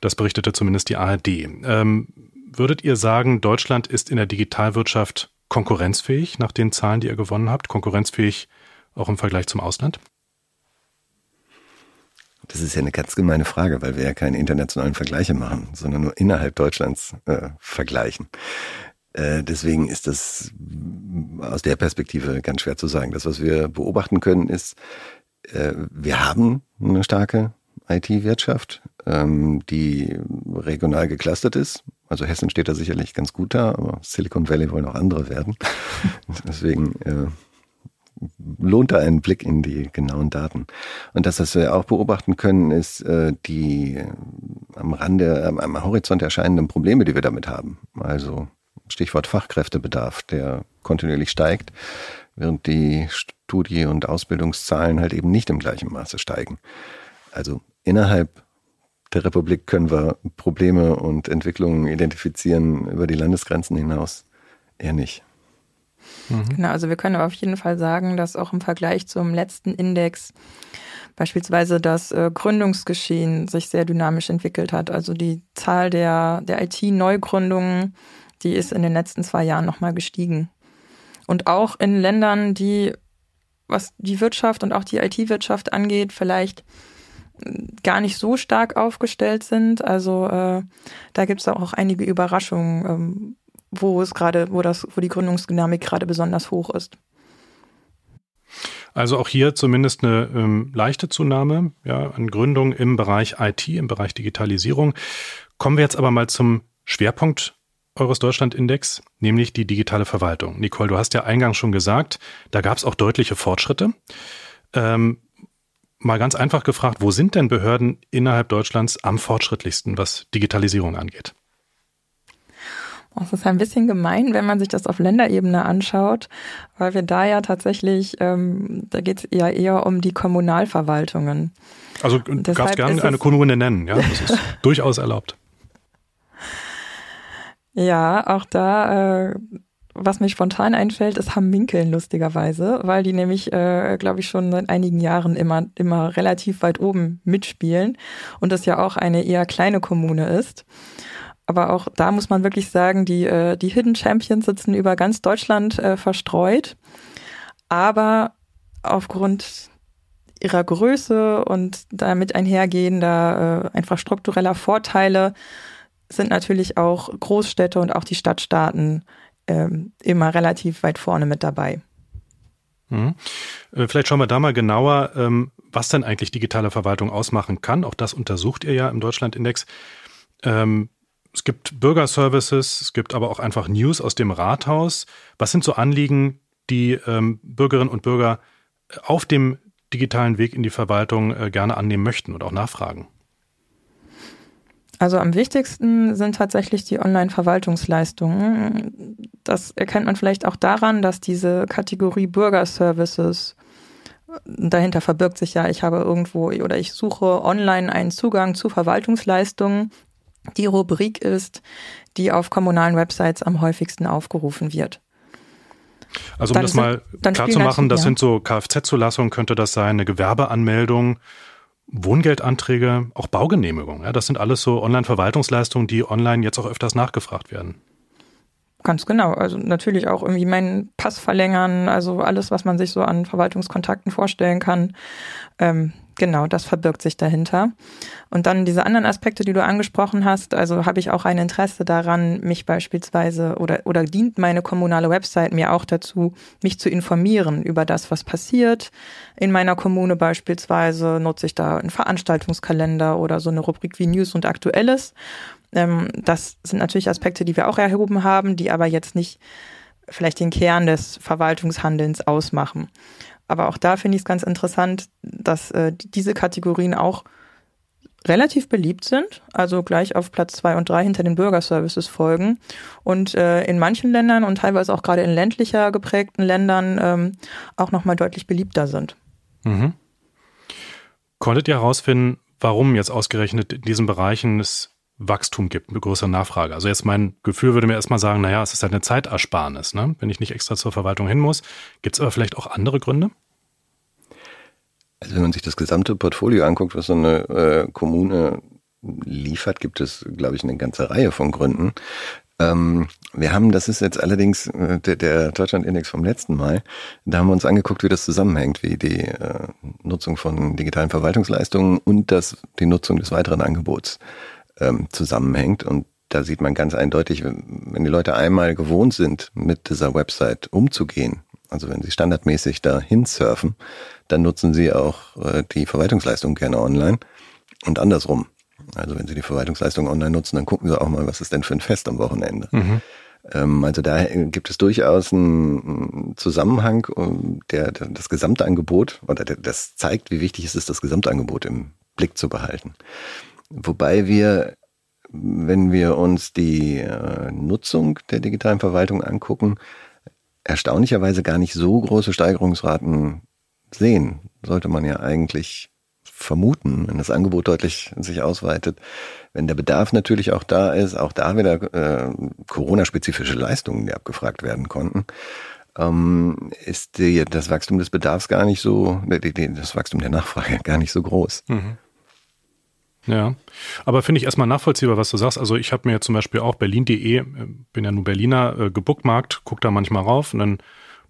Das berichtete zumindest die ARD. Ähm, würdet ihr sagen, Deutschland ist in der Digitalwirtschaft konkurrenzfähig nach den Zahlen, die ihr gewonnen habt? Konkurrenzfähig auch im Vergleich zum Ausland? Das ist ja eine ganz gemeine Frage, weil wir ja keine internationalen Vergleiche machen, sondern nur innerhalb Deutschlands äh, vergleichen. Äh, deswegen ist das aus der Perspektive ganz schwer zu sagen. Das, was wir beobachten können, ist, äh, wir haben eine starke IT-Wirtschaft, ähm, die regional geclustert ist. Also Hessen steht da sicherlich ganz gut da, aber Silicon Valley wollen auch andere werden. Deswegen äh, lohnt da ein Blick in die genauen Daten. Und das, was wir auch beobachten können, ist äh, die am Rande, am Horizont erscheinenden Probleme, die wir damit haben. Also Stichwort Fachkräftebedarf, der kontinuierlich steigt, während die Studie- und Ausbildungszahlen halt eben nicht im gleichen Maße steigen. Also innerhalb der Republik können wir Probleme und Entwicklungen identifizieren über die Landesgrenzen hinaus eher nicht. Mhm. Genau, also wir können aber auf jeden Fall sagen, dass auch im Vergleich zum letzten Index beispielsweise das äh, Gründungsgeschehen sich sehr dynamisch entwickelt hat. Also die Zahl der, der IT-Neugründungen die ist in den letzten zwei Jahren nochmal gestiegen. Und auch in Ländern, die, was die Wirtschaft und auch die IT-Wirtschaft angeht, vielleicht gar nicht so stark aufgestellt sind. Also äh, da gibt es auch einige Überraschungen, ähm, wo es gerade, wo das, wo die Gründungsdynamik gerade besonders hoch ist. Also auch hier zumindest eine ähm, leichte Zunahme ja, an Gründungen im Bereich IT, im Bereich Digitalisierung. Kommen wir jetzt aber mal zum Schwerpunkt eures Deutschland-Index, nämlich die digitale Verwaltung. Nicole, du hast ja eingangs schon gesagt, da gab es auch deutliche Fortschritte. Ähm, mal ganz einfach gefragt, wo sind denn Behörden innerhalb Deutschlands am fortschrittlichsten, was Digitalisierung angeht? Das ist ein bisschen gemein, wenn man sich das auf Länderebene anschaut, weil wir da ja tatsächlich, ähm, da geht es ja eher um die Kommunalverwaltungen. Also du darfst gerne eine Kommune nennen, ja, das ist durchaus erlaubt. Ja, auch da, äh, was mir spontan einfällt, ist Hamminkeln lustigerweise, weil die nämlich, äh, glaube ich, schon seit einigen Jahren immer, immer relativ weit oben mitspielen und das ja auch eine eher kleine Kommune ist. Aber auch da muss man wirklich sagen, die, äh, die Hidden Champions sitzen über ganz Deutschland äh, verstreut. Aber aufgrund ihrer Größe und damit einhergehender äh, infrastruktureller Vorteile sind natürlich auch Großstädte und auch die Stadtstaaten ähm, immer relativ weit vorne mit dabei. Mhm. Äh, vielleicht schauen wir da mal genauer, ähm, was denn eigentlich digitale Verwaltung ausmachen kann. Auch das untersucht ihr ja im Deutschlandindex. Ähm, es gibt Bürgerservices, es gibt aber auch einfach News aus dem Rathaus. Was sind so Anliegen, die ähm, Bürgerinnen und Bürger auf dem digitalen Weg in die Verwaltung äh, gerne annehmen möchten und auch nachfragen? Also am wichtigsten sind tatsächlich die Online-Verwaltungsleistungen. Das erkennt man vielleicht auch daran, dass diese Kategorie Bürgerservices dahinter verbirgt sich ja, ich habe irgendwo oder ich suche online einen Zugang zu Verwaltungsleistungen. Die Rubrik ist, die auf kommunalen Websites am häufigsten aufgerufen wird. Also um dann das sind, mal klar zu machen, das ja. sind so Kfz-Zulassungen, könnte das sein, eine Gewerbeanmeldung, Wohngeldanträge, auch Baugenehmigungen. Ja, das sind alles so Online-Verwaltungsleistungen, die online jetzt auch öfters nachgefragt werden. Ganz genau. Also natürlich auch irgendwie meinen Pass verlängern, also alles, was man sich so an Verwaltungskontakten vorstellen kann. Ähm, genau, das verbirgt sich dahinter. Und dann diese anderen Aspekte, die du angesprochen hast, also habe ich auch ein Interesse daran, mich beispielsweise oder, oder dient meine kommunale Website mir auch dazu, mich zu informieren über das, was passiert. In meiner Kommune beispielsweise nutze ich da einen Veranstaltungskalender oder so eine Rubrik wie News und Aktuelles. Ähm, das sind natürlich Aspekte, die wir auch erhoben haben, die aber jetzt nicht vielleicht den Kern des Verwaltungshandelns ausmachen. Aber auch da finde ich es ganz interessant, dass äh, diese Kategorien auch relativ beliebt sind, also gleich auf Platz zwei und drei hinter den Bürgerservices folgen und äh, in manchen Ländern und teilweise auch gerade in ländlicher geprägten Ländern ähm, auch nochmal deutlich beliebter sind. Mhm. Konntet ihr herausfinden, warum jetzt ausgerechnet in diesen Bereichen es Wachstum gibt, eine größere Nachfrage. Also jetzt mein Gefühl würde mir erstmal sagen, naja, es ist halt eine Zeitersparnis, ne? wenn ich nicht extra zur Verwaltung hin muss. Gibt es aber vielleicht auch andere Gründe? Also wenn man sich das gesamte Portfolio anguckt, was so eine äh, Kommune liefert, gibt es, glaube ich, eine ganze Reihe von Gründen. Ähm, wir haben, das ist jetzt allerdings äh, der, der Deutschland-Index vom letzten Mal, da haben wir uns angeguckt, wie das zusammenhängt, wie die äh, Nutzung von digitalen Verwaltungsleistungen und das, die Nutzung des weiteren Angebots ähm, zusammenhängt. Und da sieht man ganz eindeutig, wenn die Leute einmal gewohnt sind, mit dieser Website umzugehen, also wenn sie standardmäßig dahin surfen, dann nutzen sie auch äh, die Verwaltungsleistung gerne online und andersrum. Also wenn Sie die Verwaltungsleistung online nutzen, dann gucken Sie auch mal, was ist denn für ein Fest am Wochenende. Mhm. Ähm, also da gibt es durchaus einen Zusammenhang, der, der das Gesamtangebot oder der, das zeigt, wie wichtig es ist, das Gesamtangebot im Blick zu behalten. Wobei wir, wenn wir uns die äh, Nutzung der digitalen Verwaltung angucken, erstaunlicherweise gar nicht so große Steigerungsraten sehen. Sollte man ja eigentlich vermuten, wenn das Angebot deutlich sich ausweitet. Wenn der Bedarf natürlich auch da ist, auch da wieder äh, Corona-spezifische Leistungen, die abgefragt werden konnten, ähm, ist die, das Wachstum des Bedarfs gar nicht so, das Wachstum der Nachfrage gar nicht so groß. Mhm. Ja, aber finde ich erstmal nachvollziehbar, was du sagst. Also ich habe mir zum Beispiel auch berlin.de, äh, bin ja nur Berliner, äh, gebuchtmarkt, guck da manchmal rauf und dann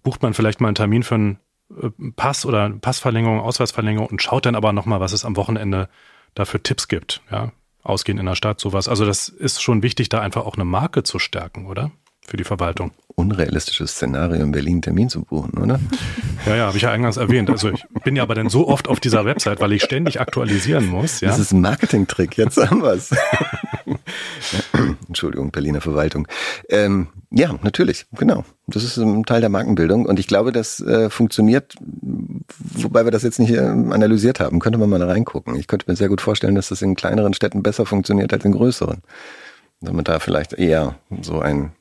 bucht man vielleicht mal einen Termin für einen äh, Pass oder Passverlängerung, Ausweisverlängerung und schaut dann aber nochmal, was es am Wochenende da für Tipps gibt. Ja, Ausgehen in der Stadt, sowas. Also das ist schon wichtig, da einfach auch eine Marke zu stärken, oder? Für die Verwaltung. Unrealistisches Szenario, in Berlin einen Termin zu buchen, oder? Ja, ja, habe ich ja eingangs erwähnt. Also ich bin ja aber dann so oft auf dieser Website, weil ich ständig aktualisieren muss. Ja? Das ist ein Marketing-Trick, jetzt haben wir es. Entschuldigung, Berliner Verwaltung. Ähm, ja, natürlich, genau. Das ist ein Teil der Markenbildung und ich glaube, das äh, funktioniert, wobei wir das jetzt nicht äh, analysiert haben, könnte man mal reingucken. Ich könnte mir sehr gut vorstellen, dass das in kleineren Städten besser funktioniert als in größeren. Dass man da vielleicht eher so ein,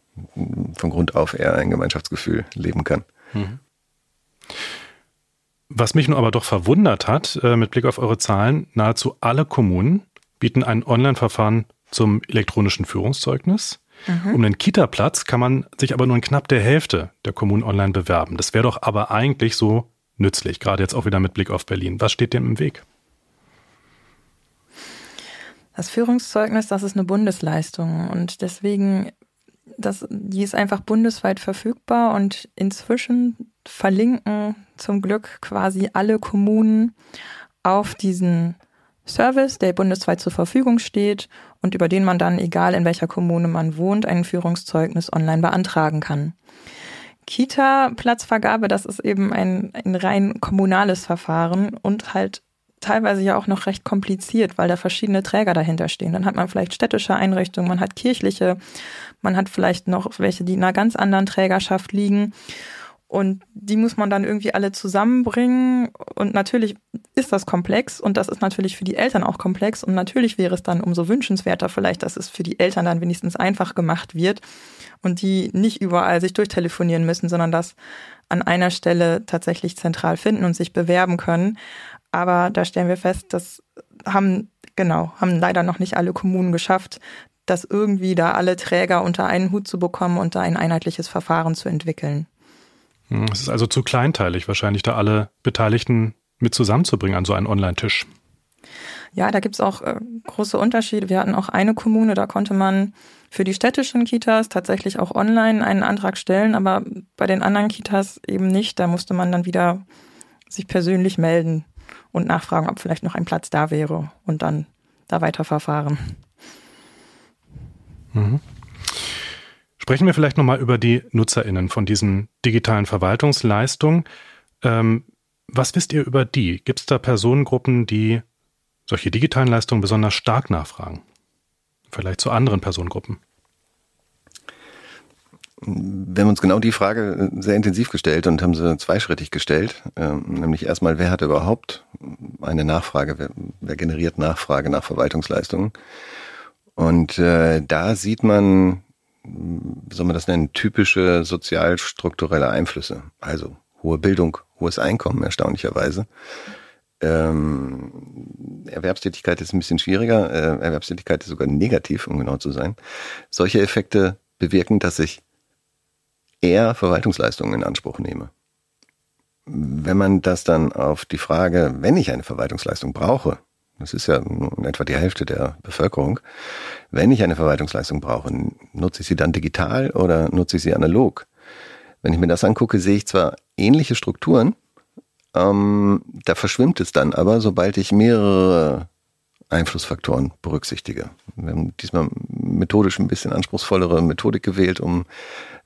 von Grund auf eher ein Gemeinschaftsgefühl leben kann. Mhm. Was mich nun aber doch verwundert hat, äh, mit Blick auf eure Zahlen, nahezu alle Kommunen bieten ein Online-Verfahren zum elektronischen Führungszeugnis. Mhm. Um einen Kita-Platz kann man sich aber nur in knapp der Hälfte der Kommunen online bewerben. Das wäre doch aber eigentlich so nützlich, gerade jetzt auch wieder mit Blick auf Berlin. Was steht dem im Weg? Das Führungszeugnis, das ist eine Bundesleistung und deswegen, das, die ist einfach bundesweit verfügbar und inzwischen verlinken zum Glück quasi alle Kommunen auf diesen Service, der bundesweit zur Verfügung steht und über den man dann, egal in welcher Kommune man wohnt, ein Führungszeugnis online beantragen kann. Kita-Platzvergabe, das ist eben ein, ein rein kommunales Verfahren und halt teilweise ja auch noch recht kompliziert, weil da verschiedene Träger dahinter stehen. Dann hat man vielleicht städtische Einrichtungen, man hat kirchliche, man hat vielleicht noch welche, die in einer ganz anderen Trägerschaft liegen. Und die muss man dann irgendwie alle zusammenbringen. Und natürlich ist das komplex und das ist natürlich für die Eltern auch komplex. Und natürlich wäre es dann umso wünschenswerter vielleicht, dass es für die Eltern dann wenigstens einfach gemacht wird und die nicht überall sich durchtelefonieren müssen, sondern das an einer Stelle tatsächlich zentral finden und sich bewerben können. Aber da stellen wir fest, das haben, genau, haben leider noch nicht alle Kommunen geschafft, das irgendwie da alle Träger unter einen Hut zu bekommen und da ein einheitliches Verfahren zu entwickeln. Hm, es ist also zu kleinteilig, wahrscheinlich da alle Beteiligten mit zusammenzubringen an so einen Online-Tisch. Ja, da gibt's auch äh, große Unterschiede. Wir hatten auch eine Kommune, da konnte man für die städtischen Kitas tatsächlich auch online einen Antrag stellen, aber bei den anderen Kitas eben nicht. Da musste man dann wieder sich persönlich melden und nachfragen, ob vielleicht noch ein Platz da wäre und dann da weiterverfahren. Mhm. Sprechen wir vielleicht nochmal über die NutzerInnen von diesen digitalen Verwaltungsleistungen. Ähm, was wisst ihr über die? Gibt es da Personengruppen, die solche digitalen Leistungen besonders stark nachfragen? Vielleicht zu anderen Personengruppen? Wir haben uns genau die Frage sehr intensiv gestellt und haben sie zweischrittig gestellt. Ähm, nämlich erstmal, wer hat überhaupt eine Nachfrage? Wer, wer generiert Nachfrage nach Verwaltungsleistungen? Und äh, da sieht man wie soll man das nennen, typische sozialstrukturelle Einflüsse. Also hohe Bildung, hohes Einkommen erstaunlicherweise. ähm, Erwerbstätigkeit ist ein bisschen schwieriger. Äh, Erwerbstätigkeit ist sogar negativ, um genau zu sein. Solche Effekte bewirken, dass ich eher Verwaltungsleistungen in Anspruch nehme. Wenn man das dann auf die Frage, wenn ich eine Verwaltungsleistung brauche, das ist ja etwa die Hälfte der Bevölkerung, wenn ich eine Verwaltungsleistung brauche, nutze ich sie dann digital oder nutze ich sie analog? Wenn ich mir das angucke, sehe ich zwar ähnliche Strukturen, ähm, da verschwimmt es dann aber, sobald ich mehrere Einflussfaktoren berücksichtige. Wir haben diesmal methodisch ein bisschen anspruchsvollere Methodik gewählt, um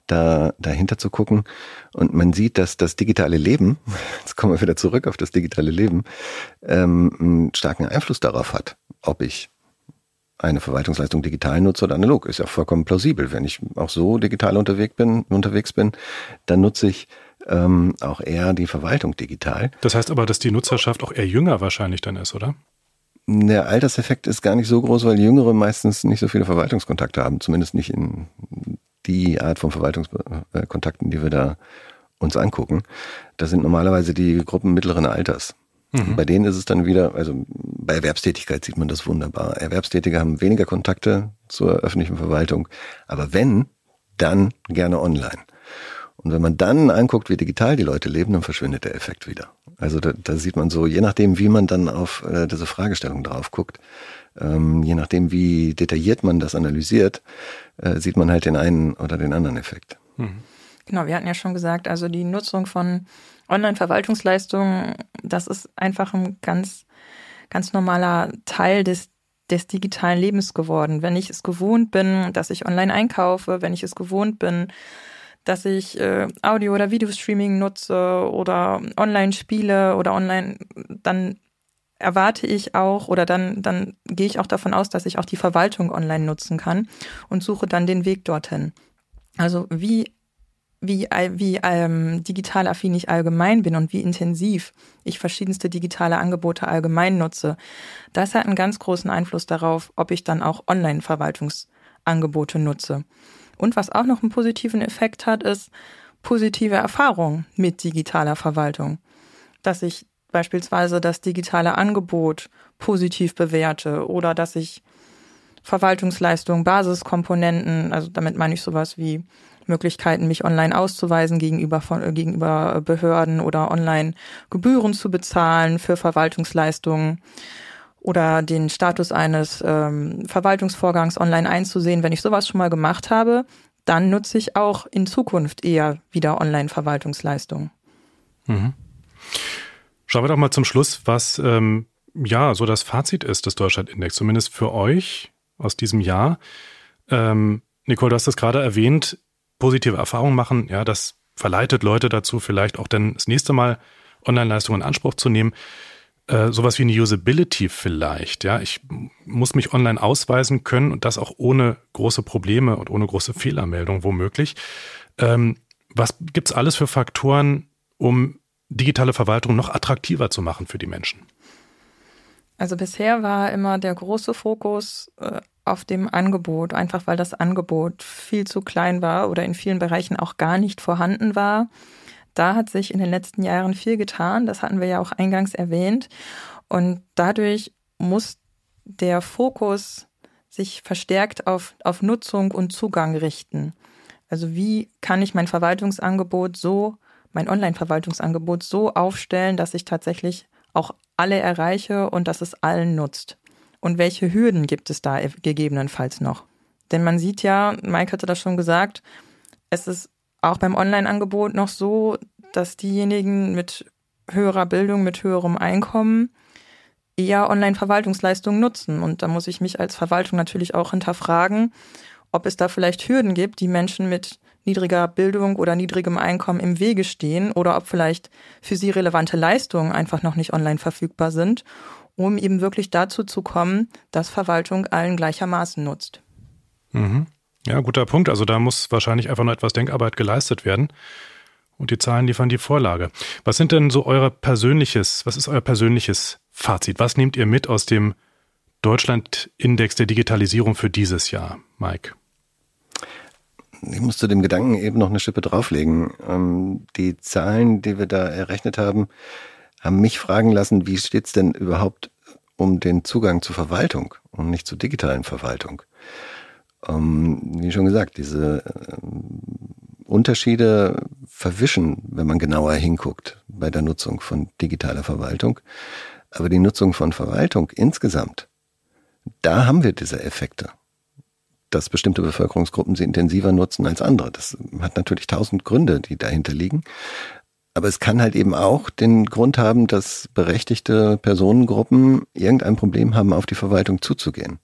da dahinter zu gucken. Und man sieht, dass das digitale Leben, jetzt kommen wir wieder zurück auf das digitale Leben, ähm, einen starken Einfluss darauf hat, ob ich eine Verwaltungsleistung digital nutze oder analog. Ist ja vollkommen plausibel. Wenn ich auch so digital unterwegs bin, unterwegs bin, dann nutze ich ähm, auch eher die Verwaltung digital. Das heißt aber, dass die Nutzerschaft auch eher jünger wahrscheinlich dann ist, oder? Der Alterseffekt ist gar nicht so groß, weil Jüngere meistens nicht so viele Verwaltungskontakte haben, zumindest nicht in die Art von Verwaltungskontakten, die wir da uns angucken. Das sind normalerweise die Gruppen mittleren Alters. Mhm. Bei denen ist es dann wieder, also bei Erwerbstätigkeit sieht man das wunderbar. Erwerbstätige haben weniger Kontakte zur öffentlichen Verwaltung, aber wenn, dann gerne online. Und wenn man dann anguckt, wie digital die Leute leben, dann verschwindet der Effekt wieder. Also da, da sieht man so, je nachdem, wie man dann auf äh, diese Fragestellung drauf guckt, ähm, je nachdem, wie detailliert man das analysiert, äh, sieht man halt den einen oder den anderen Effekt. Mhm. Genau, wir hatten ja schon gesagt, also die Nutzung von Online-Verwaltungsleistungen, das ist einfach ein ganz, ganz normaler Teil des, des digitalen Lebens geworden. Wenn ich es gewohnt bin, dass ich online einkaufe, wenn ich es gewohnt bin, dass ich äh, Audio- oder Videostreaming nutze oder online spiele oder online, dann erwarte ich auch oder dann, dann gehe ich auch davon aus, dass ich auch die Verwaltung online nutzen kann und suche dann den Weg dorthin. Also wie, wie, wie ähm, digital affin ich allgemein bin und wie intensiv ich verschiedenste digitale Angebote allgemein nutze, das hat einen ganz großen Einfluss darauf, ob ich dann auch Online-Verwaltungsangebote nutze. Und was auch noch einen positiven Effekt hat, ist positive Erfahrung mit digitaler Verwaltung. Dass ich beispielsweise das digitale Angebot positiv bewerte oder dass ich Verwaltungsleistungen, Basiskomponenten, also damit meine ich sowas wie Möglichkeiten, mich online auszuweisen gegenüber, von, äh, gegenüber Behörden oder online Gebühren zu bezahlen für Verwaltungsleistungen oder den Status eines ähm, Verwaltungsvorgangs online einzusehen. Wenn ich sowas schon mal gemacht habe, dann nutze ich auch in Zukunft eher wieder Online-Verwaltungsleistungen. Mhm. Schauen wir doch mal zum Schluss, was ähm, ja so das Fazit ist des Deutschlandindex, zumindest für euch aus diesem Jahr. Ähm, Nicole, du hast das gerade erwähnt, positive Erfahrungen machen, ja, das verleitet Leute dazu, vielleicht auch dann das nächste Mal Online-Leistungen in Anspruch zu nehmen äh, sowas wie eine Usability vielleicht. Ja, ich muss mich online ausweisen können und das auch ohne große Probleme und ohne große Fehlermeldung womöglich. Ähm, was gibt's alles für Faktoren, um digitale Verwaltung noch attraktiver zu machen für die Menschen? Also bisher war immer der große Fokus äh, auf dem Angebot, einfach weil das Angebot viel zu klein war oder in vielen Bereichen auch gar nicht vorhanden war. Da hat sich in den letzten Jahren viel getan. Das hatten wir ja auch eingangs erwähnt. Und dadurch muss der Fokus sich verstärkt auf, auf Nutzung und Zugang richten. Also wie kann ich mein Verwaltungsangebot so, mein Online-Verwaltungsangebot so aufstellen, dass ich tatsächlich auch alle erreiche und dass es allen nutzt? Und welche Hürden gibt es da gegebenenfalls noch? Denn man sieht ja, Mike hatte das schon gesagt, es ist auch beim Online-Angebot noch so, dass diejenigen mit höherer Bildung, mit höherem Einkommen eher Online-Verwaltungsleistungen nutzen. Und da muss ich mich als Verwaltung natürlich auch hinterfragen, ob es da vielleicht Hürden gibt, die Menschen mit niedriger Bildung oder niedrigem Einkommen im Wege stehen oder ob vielleicht für sie relevante Leistungen einfach noch nicht online verfügbar sind, um eben wirklich dazu zu kommen, dass Verwaltung allen gleichermaßen nutzt. Mhm. Ja, guter Punkt. Also da muss wahrscheinlich einfach noch etwas Denkarbeit geleistet werden. Und die Zahlen liefern die Vorlage. Was sind denn so euer persönliches, was ist euer persönliches Fazit? Was nehmt ihr mit aus dem Deutschland-Index der Digitalisierung für dieses Jahr, Mike? Ich muss zu dem Gedanken eben noch eine Schippe drauflegen. Ähm, die Zahlen, die wir da errechnet haben, haben mich fragen lassen, wie steht's denn überhaupt um den Zugang zur Verwaltung und nicht zur digitalen Verwaltung? Ähm, wie schon gesagt, diese äh, Unterschiede verwischen, wenn man genauer hinguckt bei der Nutzung von digitaler Verwaltung. Aber die Nutzung von Verwaltung insgesamt, da haben wir diese Effekte dass bestimmte Bevölkerungsgruppen sie intensiver nutzen als andere. Das hat natürlich tausend Gründe, die dahinter liegen. Aber es kann halt eben auch den Grund haben, dass berechtigte Personengruppen irgendein Problem haben, auf die Verwaltung zuzugehen.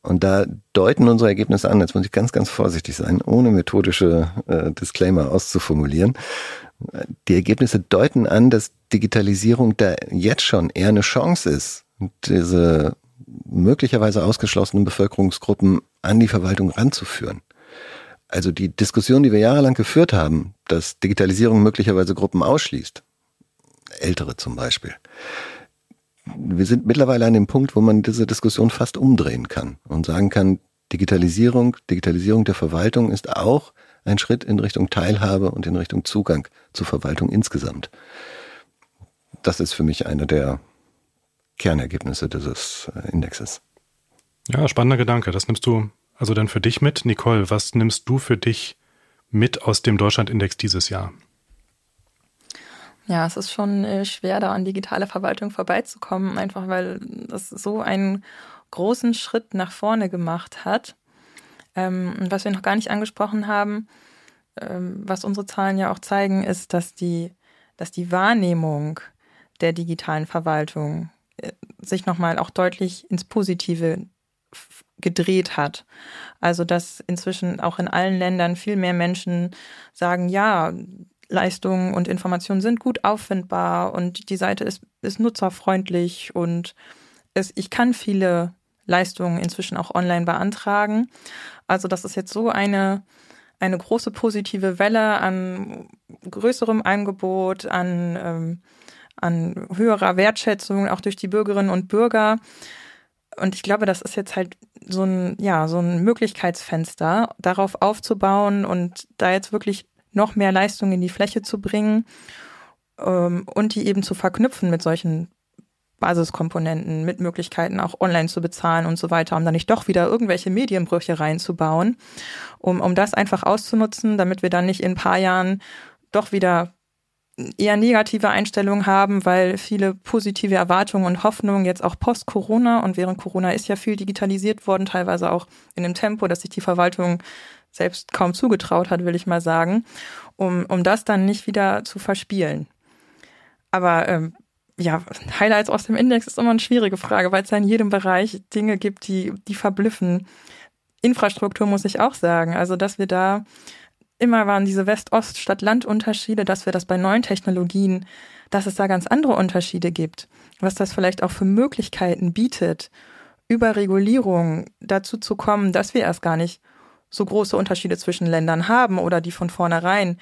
Und da deuten unsere Ergebnisse an, jetzt muss ich ganz, ganz vorsichtig sein, ohne methodische äh, Disclaimer auszuformulieren. Die Ergebnisse deuten an, dass Digitalisierung da jetzt schon eher eine Chance ist, diese möglicherweise ausgeschlossenen Bevölkerungsgruppen an die Verwaltung ranzuführen. Also die Diskussion, die wir jahrelang geführt haben, dass Digitalisierung möglicherweise Gruppen ausschließt, ältere zum Beispiel. Wir sind mittlerweile an dem Punkt, wo man diese Diskussion fast umdrehen kann und sagen kann, Digitalisierung, Digitalisierung der Verwaltung ist auch ein Schritt in Richtung Teilhabe und in Richtung Zugang zur Verwaltung insgesamt. Das ist für mich einer der Kernergebnisse dieses äh, Indexes. Ja, spannender Gedanke. Das nimmst du also dann für dich mit. Nicole, was nimmst du für dich mit aus dem Deutschland-Index dieses Jahr? Ja, es ist schon äh, schwer, da an digitale Verwaltung vorbeizukommen, einfach weil das so einen großen Schritt nach vorne gemacht hat. Ähm, und was wir noch gar nicht angesprochen haben, ähm, was unsere Zahlen ja auch zeigen, ist, dass die, dass die Wahrnehmung der digitalen Verwaltung sich nochmal auch deutlich ins Positive gedreht hat. Also dass inzwischen auch in allen Ländern viel mehr Menschen sagen, ja, Leistungen und Informationen sind gut auffindbar und die Seite ist, ist nutzerfreundlich und es, ich kann viele Leistungen inzwischen auch online beantragen. Also das ist jetzt so eine, eine große positive Welle an größerem Angebot, an ähm, an höherer Wertschätzung auch durch die Bürgerinnen und Bürger. Und ich glaube, das ist jetzt halt so ein, ja, so ein Möglichkeitsfenster, darauf aufzubauen und da jetzt wirklich noch mehr Leistung in die Fläche zu bringen ähm, und die eben zu verknüpfen mit solchen Basiskomponenten, mit Möglichkeiten auch online zu bezahlen und so weiter, um dann nicht doch wieder irgendwelche Medienbrüche reinzubauen, um, um das einfach auszunutzen, damit wir dann nicht in ein paar Jahren doch wieder eher negative Einstellungen haben, weil viele positive Erwartungen und Hoffnungen jetzt auch post-Corona und während Corona ist ja viel digitalisiert worden, teilweise auch in einem Tempo, dass sich die Verwaltung selbst kaum zugetraut hat, will ich mal sagen, um, um das dann nicht wieder zu verspielen. Aber ähm, ja, Highlights aus dem Index ist immer eine schwierige Frage, weil es ja in jedem Bereich Dinge gibt, die, die verblüffen. Infrastruktur muss ich auch sagen. Also, dass wir da immer waren diese West-Ost, Stadt-Land-Unterschiede, dass wir das bei neuen Technologien, dass es da ganz andere Unterschiede gibt, was das vielleicht auch für Möglichkeiten bietet, über Regulierung dazu zu kommen, dass wir erst gar nicht so große Unterschiede zwischen Ländern haben oder die von vornherein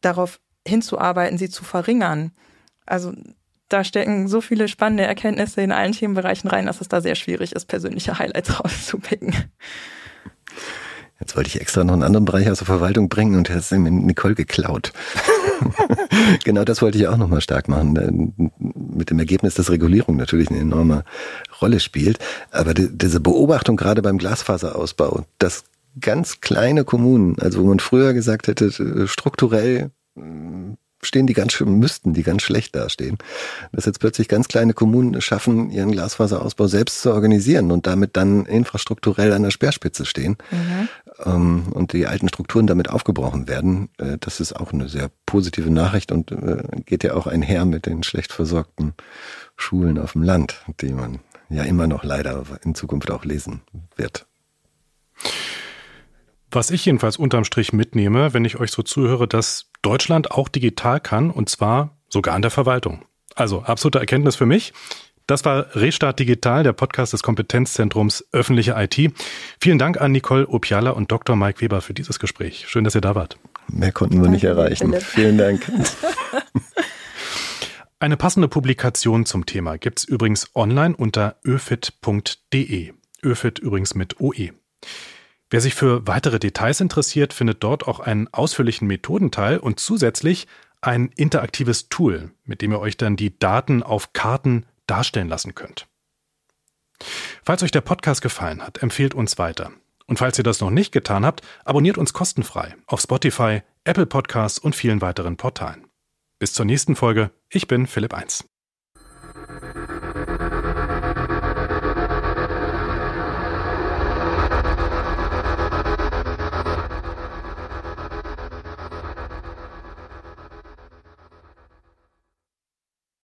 darauf hinzuarbeiten, sie zu verringern. Also da stecken so viele spannende Erkenntnisse in allen Themenbereichen rein, dass es da sehr schwierig ist, persönliche Highlights rauszupicken. Jetzt wollte ich extra noch einen anderen Bereich aus der Verwaltung bringen und hast mir Nicole geklaut. genau das wollte ich auch nochmal stark machen. Mit dem Ergebnis, dass Regulierung natürlich eine enorme Rolle spielt. Aber die, diese Beobachtung gerade beim Glasfaserausbau, dass ganz kleine Kommunen, also wo man früher gesagt hätte, strukturell stehen die ganz müssten die ganz schlecht dastehen. Dass jetzt plötzlich ganz kleine Kommunen schaffen, ihren Glasfaserausbau selbst zu organisieren und damit dann infrastrukturell an der Speerspitze stehen mhm. Ähm, und die alten Strukturen damit aufgebrochen werden, äh, das ist auch eine sehr positive Nachricht und äh, geht ja auch einher mit den schlecht versorgten Schulen auf dem Land, die man ja immer noch leider in Zukunft auch lesen wird. Was ich jedenfalls unterm Strich mitnehme, wenn ich euch so zuhöre, dass Deutschland auch digital kann und zwar sogar in der Verwaltung. Also absolute Erkenntnis für mich. Das war Restart Digital, der Podcast des Kompetenzzentrums öffentliche IT. Vielen Dank an Nicole Opiala und Dr. Mike Weber für dieses Gespräch. Schön, dass ihr da wart. Mehr konnten wir Danke, nicht erreichen. Philipp. Vielen Dank. Eine passende Publikation zum Thema gibt's übrigens online unter öfit.de. Öfit übrigens mit OE. Wer sich für weitere Details interessiert, findet dort auch einen ausführlichen Methodenteil und zusätzlich ein interaktives Tool, mit dem ihr euch dann die Daten auf Karten darstellen lassen könnt. Falls euch der Podcast gefallen hat, empfehlt uns weiter. Und falls ihr das noch nicht getan habt, abonniert uns kostenfrei auf Spotify, Apple Podcasts und vielen weiteren Portalen. Bis zur nächsten Folge. Ich bin Philipp 1.